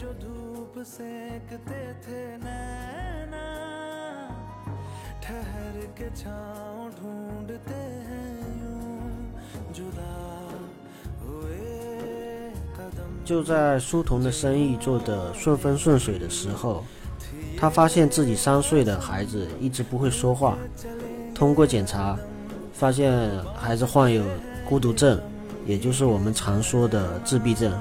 就在书童的生意做得顺风顺水的时候，他发现自己三岁的孩子一直不会说话。通过检查，发现孩子患有孤独症，也就是我们常说的自闭症。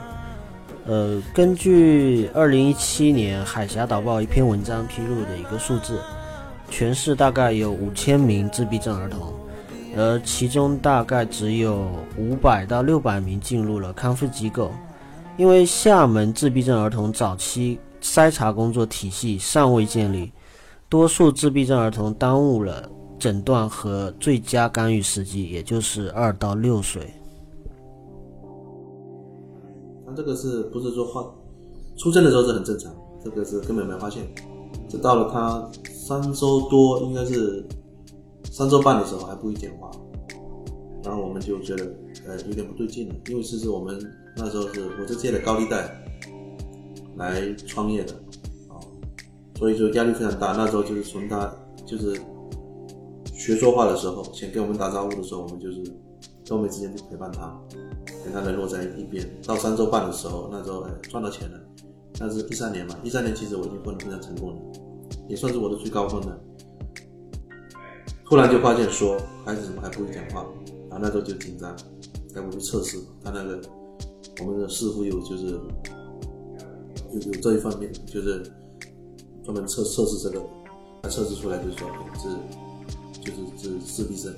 呃，根据二零一七年《海峡导报》一篇文章披露的一个数字，全市大概有五千名自闭症儿童，而其中大概只有五百到六百名进入了康复机构。因为厦门自闭症儿童早期筛查工作体系尚未建立，多数自闭症儿童耽误了诊断和最佳干预时机，也就是二到六岁。他这个是不是说患出生的时候是很正常，这个是根本没发现，这到了他三周多，应该是三周半的时候还不会讲话，然后我们就觉得呃有点不对劲了，因为其实我们。那时候是我是借了高利贷来创业的，啊，所以就压力非常大。那时候就是从他就是学说话的时候，先跟我们打招呼的时候，我们就是都没时间去陪伴他，跟他联络在一边。到三周半的时候，那时候哎赚到钱了，那是一三年嘛，一三年其实我已经混得非常成功了，也算是我的最高峰了。突然就发现说孩子怎么还不会讲话，然后那时候就紧张，带我去测试他那个。我们的师傅有就是有有这一方面，就是专门测测试这个，他测试出来就说是就是是自闭症。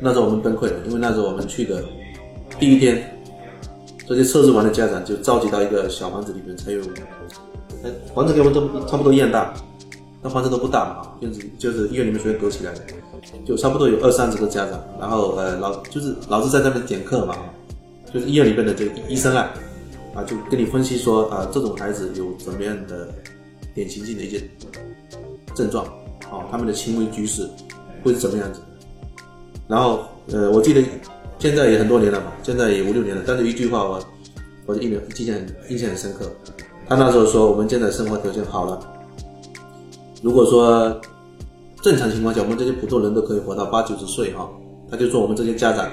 那时候我们崩溃了，因为那时候我们去的第一天，这些测试完的家长就召集到一个小房子里面，才有，哎，房子跟我们都差不多一样大，那房子都不大嘛，就是就是医院里面随便隔起来的，就差不多有二三十个家长，然后呃老就是老师在那边讲课嘛。就是医院里面的这个医生啊，啊，就跟你分析说啊，这种孩子有怎么样的典型性的一些症状，啊，他们的行为举止会是怎么样子？然后，呃，我记得现在也很多年了嘛，现在也五六年了，但是一句话我，我的印象印象印象很深刻。他那时候说，我们现在生活条件好了，如果说正常情况下，我们这些普通人都可以活到八九十岁哈，他就说我们这些家长。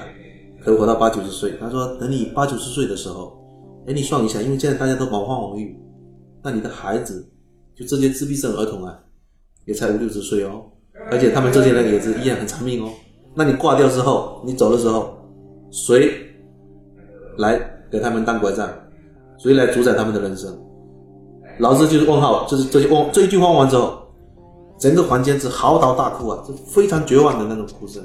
可以活到八九十岁。他说：“等你八九十岁的时候，哎，你算一下，因为现在大家都毛发黄育，那你的孩子，就这些自闭症儿童啊，也才五六十岁哦，而且他们这些人也是依然很长命哦。那你挂掉之后，你走的时候，谁来给他们当拐杖？谁来主宰他们的人生？老师就是问号，就是这些问这一句话完之后，整个房间是嚎啕大哭啊，是非常绝望的那种哭声，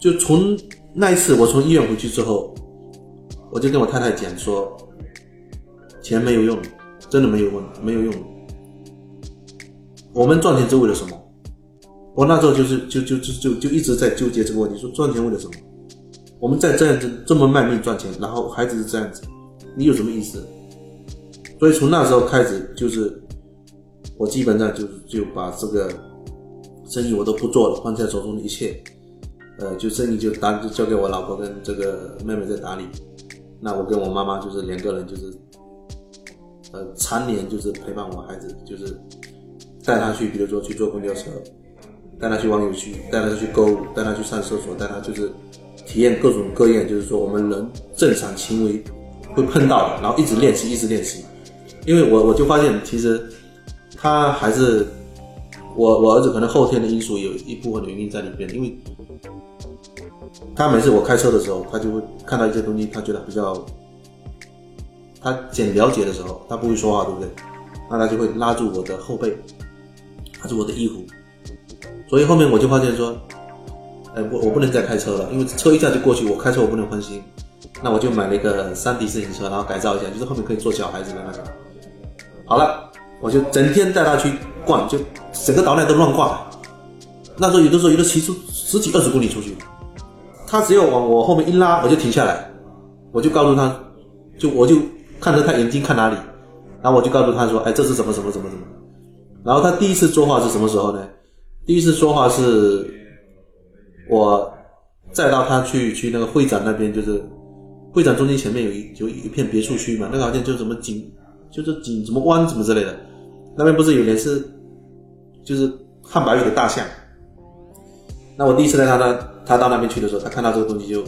就从。”那一次我从医院回去之后，我就跟我太太讲说，钱没有用，真的没有用，没有用。我们赚钱是为了什么？我那时候就是就就就就就一直在纠结这个问题，说赚钱为了什么？我们在这样子这么卖命赚钱，然后孩子是这样子，你有什么意思？所以从那时候开始，就是我基本上就就把这个生意我都不做了，放下手中的一切。呃，就生意就打就交给我老婆跟这个妹妹在打理，那我跟我妈妈就是两个人就是，呃，常年就是陪伴我孩子，就是带他去，比如说去坐公交车，带他去玩游戏，带他去购物，带他去上厕所，带他就是体验各种各样，就是说我们人正常行为会碰到的，然后一直练习，一直练习，因为我我就发现其实他还是我我儿子可能后天的因素有一部分的原因在里边，因为。他每次我开车的时候，他就会看到一些东西，他觉得比较，他简了解的时候，他不会说话，对不对？那他就会拉住我的后背，拉住我的衣服。所以后面我就发现说，哎，我我不能再开车了，因为车一下就过去，我开车我不能分心。那我就买了一个山地自行车，然后改造一下，就是后面可以坐小孩子的那种。好了，我就整天带他去逛，就整个岛内都乱逛。那时候有的时候有的骑出十几二十公里出去。他只要往我后面一拉，我就停下来，我就告诉他，就我就看着他眼睛看哪里，然后我就告诉他说：“哎，这是什么什么什么什么。”然后他第一次说话是什么时候呢？第一次说话是我再到他去去那个会展那边，就是会展中心前面有一有一片别墅区嘛，那个好像就什么景就是景什么湾什么之类的。那边不是有点是，就是汉白玉的大象。那我第一次带他呢，他到那边去的时候，他看到这个东西就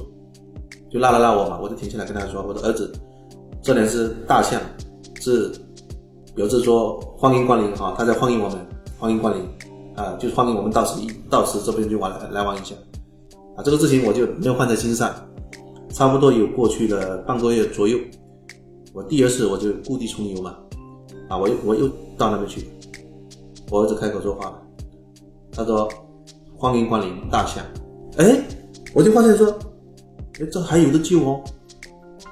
就拉了拉我嘛，我就停下来跟他说：“我的儿子，这里是大象，是表示说欢迎光临哈，他在欢迎我们，欢迎光临啊，就是欢迎我们到此一到此这边就玩来玩一下啊。这个事情我就没有放在心上，差不多有过去了半个月左右，我第二次我就故地重游嘛，啊，我又我又到那边去，我儿子开口说话了，他说。欢迎光临大象，哎，我就发现说，哎，这还有的救哦，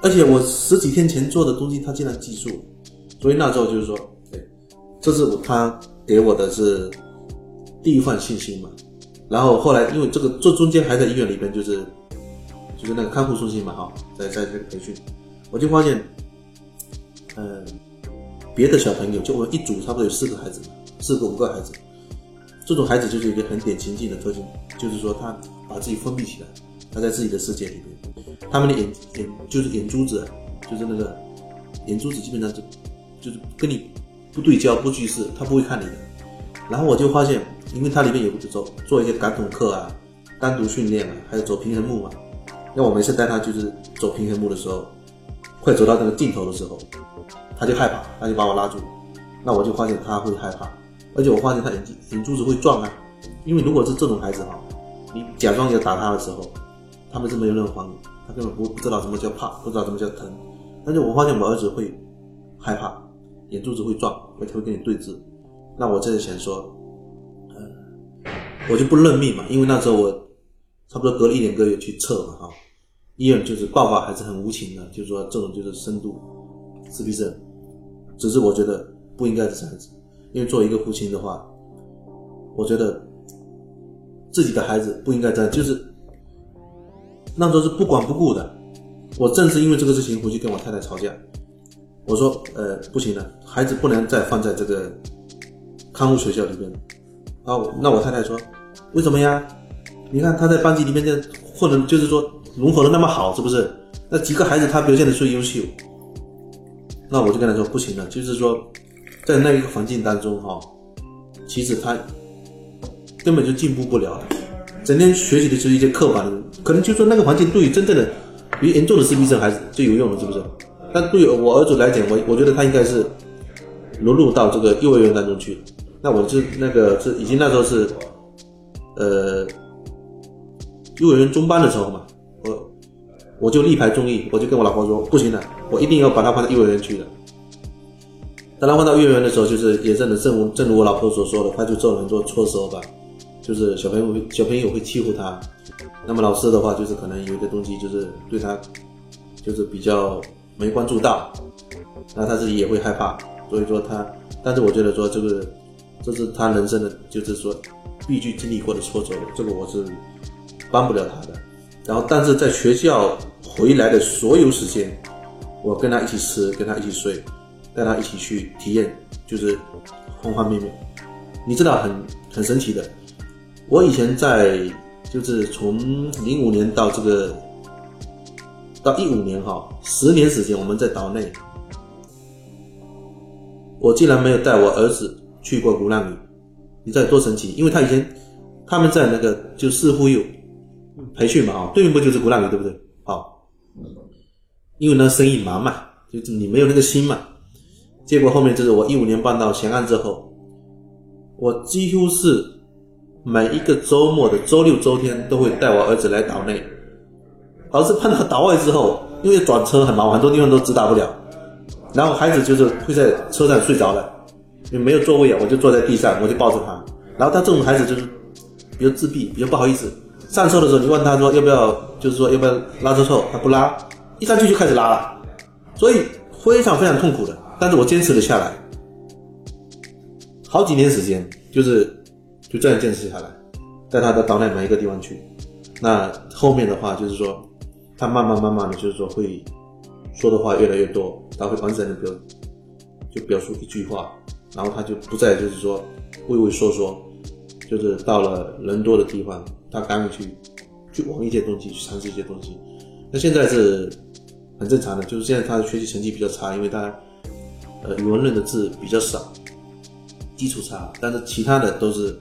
而且我十几天前做的东西，他竟然记住了，所以那时候就是说，哎，这是他给我的是第一份信心嘛。然后后来因为这个这中间还在医院里边，就是就是那个看护中心嘛，哈，在在这个培训，我就发现，嗯，别的小朋友就我一组差不多有四个孩子，四个五个孩子。这种孩子就是一个很典型性的特征，就是说他把自己封闭起来，他在自己的世界里面，他们的眼眼就是眼珠子，就是那个眼珠子基本上就就是跟你不对焦不聚视，他不会看你的。然后我就发现，因为它里面有走做一些感统课啊，单独训练啊，还有走平衡木嘛。那我每次带他就是走平衡木的时候，快走到那个尽头的时候，他就害怕，他就把我拉住，那我就发现他会害怕。而且我发现他眼睛眼珠子会转啊，因为如果是这种孩子哈，你假装要打他的时候，他们是没有任何反应，他根本不不知道什么叫怕，不知道什么叫疼。但是我发现我儿子会害怕，眼珠子会转，会会跟你对峙。那我这就想说，呃，我就不认命嘛，因为那时候我差不多隔了一两个月去测嘛哈，医院就是报告还是很无情的，就是说这种就是深度自闭症，只是我觉得不应该是这样子。因为作为一个父亲的话，我觉得自己的孩子不应该这样，就是那时候是不管不顾的。我正是因为这个事情回去跟我太太吵架，我说：“呃，不行了，孩子不能再放在这个看护学校里边。”啊，那我太太说：“为什么呀？你看他在班级里面这混的，就是说融合的那么好，是不是？那几个孩子他表现的最优秀。”那我就跟他说：“不行了，就是说。”在那一个环境当中，哈，其实他根本就进步不了，整天学习的就是一些刻板的，可能就说那个环境对于真正的比较严重的自闭症孩子最有用了，是不是？但对我儿子来讲，我我觉得他应该是融入到这个幼儿园当中去。那我是那个是已经那时候是，呃，幼儿园中班的时候嘛，我我就力排众议，我就跟我老婆说，不行了，我一定要把他放到幼儿园去的。当他换到幼儿园的时候，就是也正正如正如我老婆所说的，他就做了很多错事吧，就是小朋友小朋友会欺负他，那么老师的话就是可能有一个东西就是对他就是比较没关注到，那他自己也会害怕，所以说他，但是我觉得说这个这是他人生的就是说必须经历过的挫折，这个我是帮不了他的。然后但是在学校回来的所有时间，我跟他一起吃，跟他一起睡。带他一起去体验，就是方方面面。你知道很很神奇的，我以前在就是从零五年到这个到一五年哈，十年时间我们在岛内，我竟然没有带我儿子去过鼓浪屿。你知道多神奇？因为他以前他们在那个就似乎有培训嘛哈，对面不就是鼓浪屿对不对？好，因为那生意忙嘛，就是你没有那个心嘛。结果后面就是我一五年搬到咸安之后，我几乎是每一个周末的周六周天都会带我儿子来岛内，而是碰到岛外之后，因为转车很忙，很多地方都直达不了，然后孩子就是会在车上睡着了，因为没有座位啊，我就坐在地上，我就抱着他，然后他这种孩子就是比较自闭，比较不好意思，上车的时候你问他说要不要，就是说要不要拉车后，他不拉，一上去就开始拉了，所以非常非常痛苦的。但是我坚持了下来，好几年时间，就是就这样坚持下来，带他到岛内每一个地方去。那后面的话就是说，他慢慢慢慢的就是说会说的话越来越多，他会完整的表就表述一句话，然后他就不再就是说畏畏缩缩，就是到了人多的地方，他敢于去去玩一些东西，去尝试一些东西。那现在是很正常的，就是现在他的学习成绩比较差，因为他。呃语文认的字比较少，基础差，但是其他的都是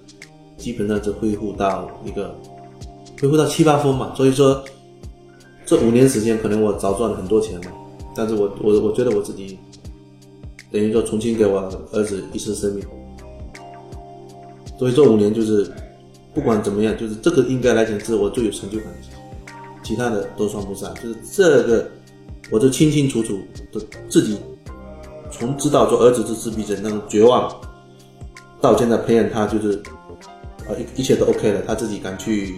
基本上就恢复到一个恢复到七八分嘛。所以说这五年时间，可能我早赚了很多钱嘛。但是我我我觉得我自己等于说重新给我儿子一次生命。所以这五年就是不管怎么样，就是这个应该来讲是我最有成就感的，其他的都算不上。就是这个，我就清清楚楚的自己从知道说儿子是自闭症那种绝望，到现在培养他就是啊一一切都 OK 了，他自己敢去，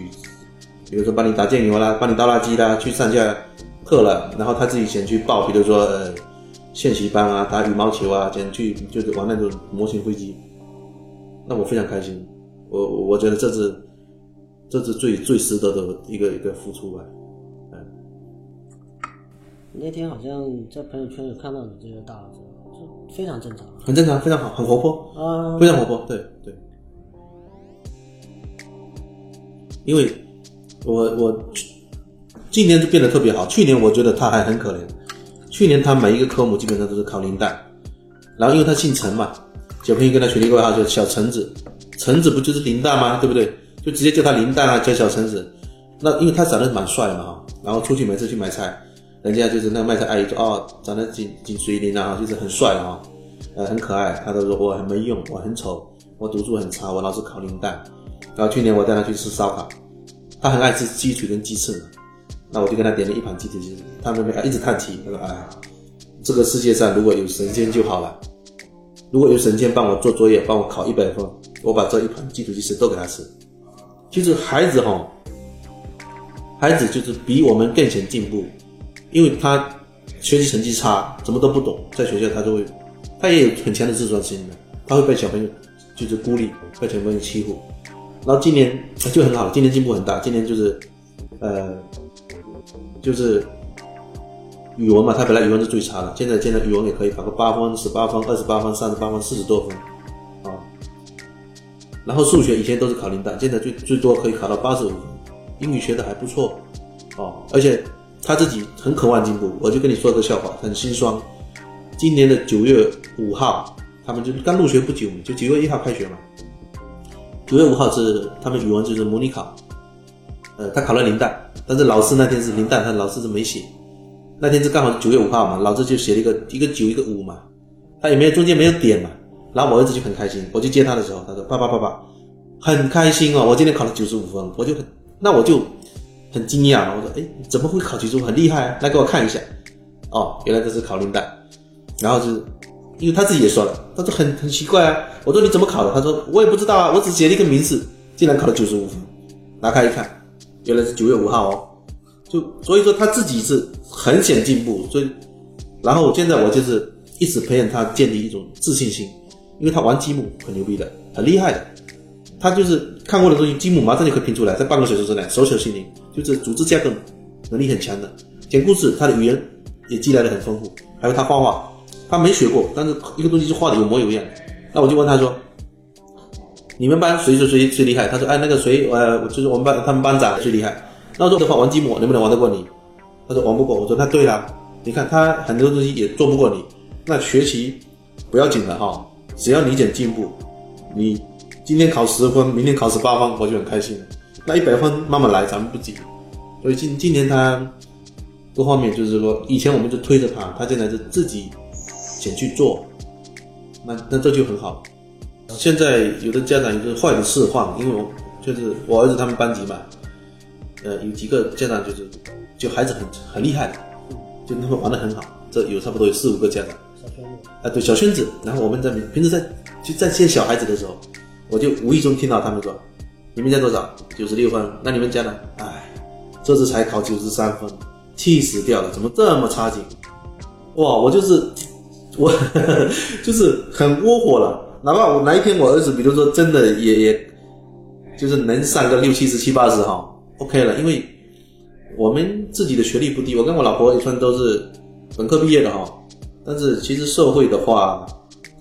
比如说帮你打酱油啦，帮你倒垃圾啦，去上下课了，然后他自己先去报，比如说呃练习班啊，打羽毛球啊，先去就是玩那种模型飞机。那我非常开心，我我觉得这是这是最最值得的一个一个付出吧，嗯。那天好像在朋友圈有看到你这个大儿子，就非常正常，很正常，非常好，很活泼，啊，非常活泼，对对。因为我我今年就变得特别好，去年我觉得他还很可怜，去年他每一个科目基本上都是考零蛋，然后因为他姓陈嘛。小朋友跟他取了一个外号叫小橙子，橙子不就是零蛋吗？对不对？就直接叫他零蛋啊，叫小橙子。那因为他长得蛮帅嘛，然后出去每次去买菜，人家就是那卖菜阿姨说哦，长得紧紧随林啊，就是很帅啊，呃很可爱。他都说我很没用，我很丑，我读书很差，我老是考零蛋。然后去年我带他去吃烧烤，他很爱吃鸡腿跟鸡翅，那我就跟他点了一盘鸡腿鸡翅，他那边一直叹气，他说哎，这个世界上如果有神仙就好了。如果有神仙帮我做作业，帮我考一百分，我把这一盘鸡腿鸡翅都给他吃。其实孩子哈，孩子就是比我们更想进步，因为他学习成绩差，什么都不懂，在学校他就会，他也有很强的自尊心的，他会被小朋友就是孤立，被小朋友欺负。然后今年就很好，今年进步很大，今年就是，呃，就是。语文嘛，他本来语文是最差的，现在现在语文也可以考个八分、十八分、二十八分、三十八分、四十多分，啊。然后数学以前都是考零蛋，现在最最多可以考到八十五分。英语学的还不错，哦，而且他自己很渴望进步。我就跟你说个笑话，很心酸。今年的九月五号，他们就刚入学不久，就九月一号开学嘛。九月五号是他们语文就是模拟考，呃，他考了零蛋，但是老师那天是零蛋，他老师是没写。那天是刚好是九月五号嘛，老师就写了一个一个九一个五嘛，他也没有中间没有点嘛，然后我儿子就很开心，我去接他的时候，他说爸爸爸爸，很开心哦，我今天考了九十五分，我就很那我就很惊讶，我说哎怎么会考九十五，很厉害，来给我看一下，哦原来这是考零蛋，然后就是因为他自己也说了，他说很很奇怪啊，我说你怎么考的，他说我也不知道啊，我只写了一个名字，竟然考了九十五分，拿开一看，原来是九月五号哦。就所以说他自己是很想进步，所以，然后现在我就是一直培养他建立一种自信心，因为他玩积木很牛逼的，很厉害的，他就是看过的东西，积木马上就可以拼出来，在半个小时之内手巧心灵，就是组织架构能力很强的。讲故事，他的语言也积累的很丰富，还有他画画，他没学过，但是一个东西就画的有模有样。那我就问他说：“你们班谁谁谁最厉害？”他说：“哎，那个谁，呃，就是我们班他们班长最厉害。”那说的话玩积木能不能玩得过你？他说玩不过。我说那对了，你看他很多东西也做不过你。那学习不要紧的哈，只要你讲进步，你今天考十分，明天考十八分，我就很开心了。那一百分慢慢来，咱们不急。所以今今年他各方面就是说，以前我们就推着他，他现在是自己想去做，那那这就很好。现在有的家长就是坏的释放，因为我就是我儿子他们班级嘛。呃，有几个家长就是，就孩子很很厉害的，就他们玩的很好。这有差不多有四五个家长，啊，对小圈子。然后我们在平时在就在见小孩子的时候，我就无意中听到他们说：“你们家多少？九十六分。那你们家呢？哎，这次才考九十三分，气死掉了！怎么这么差劲？哇，我就是我 就是很窝火了。哪怕我哪一天我儿子，比如说真的也也，就是能上个六七十七八十哈。” OK 了，因为我们自己的学历不低，我跟我老婆也算都是本科毕业的哈。但是其实社会的话，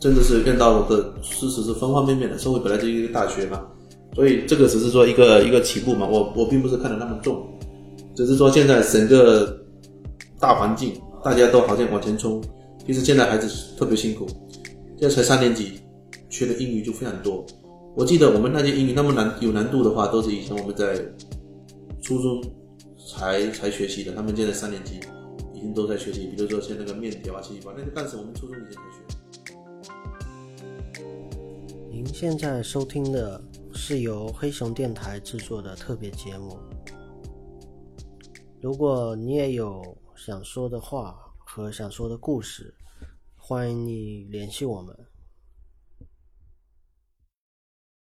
真的是遇到的事实是方方面面的。社会本来就一个大学嘛，所以这个只是说一个一个起步嘛。我我并不是看得那么重，只是说现在整个大环境大家都好像往前冲，其实现在孩子特别辛苦，现在才三年级，学的英语就非常多。我记得我们那些英语那么难有难度的话，都是以前我们在初中才才学习的，他们现在三年级已经都在学习。比如说像那个面条啊、七七八，那个但是我们初中以前才学。您现在收听的是由黑熊电台制作的特别节目。如果你也有想说的话和想说的故事，欢迎你联系我们。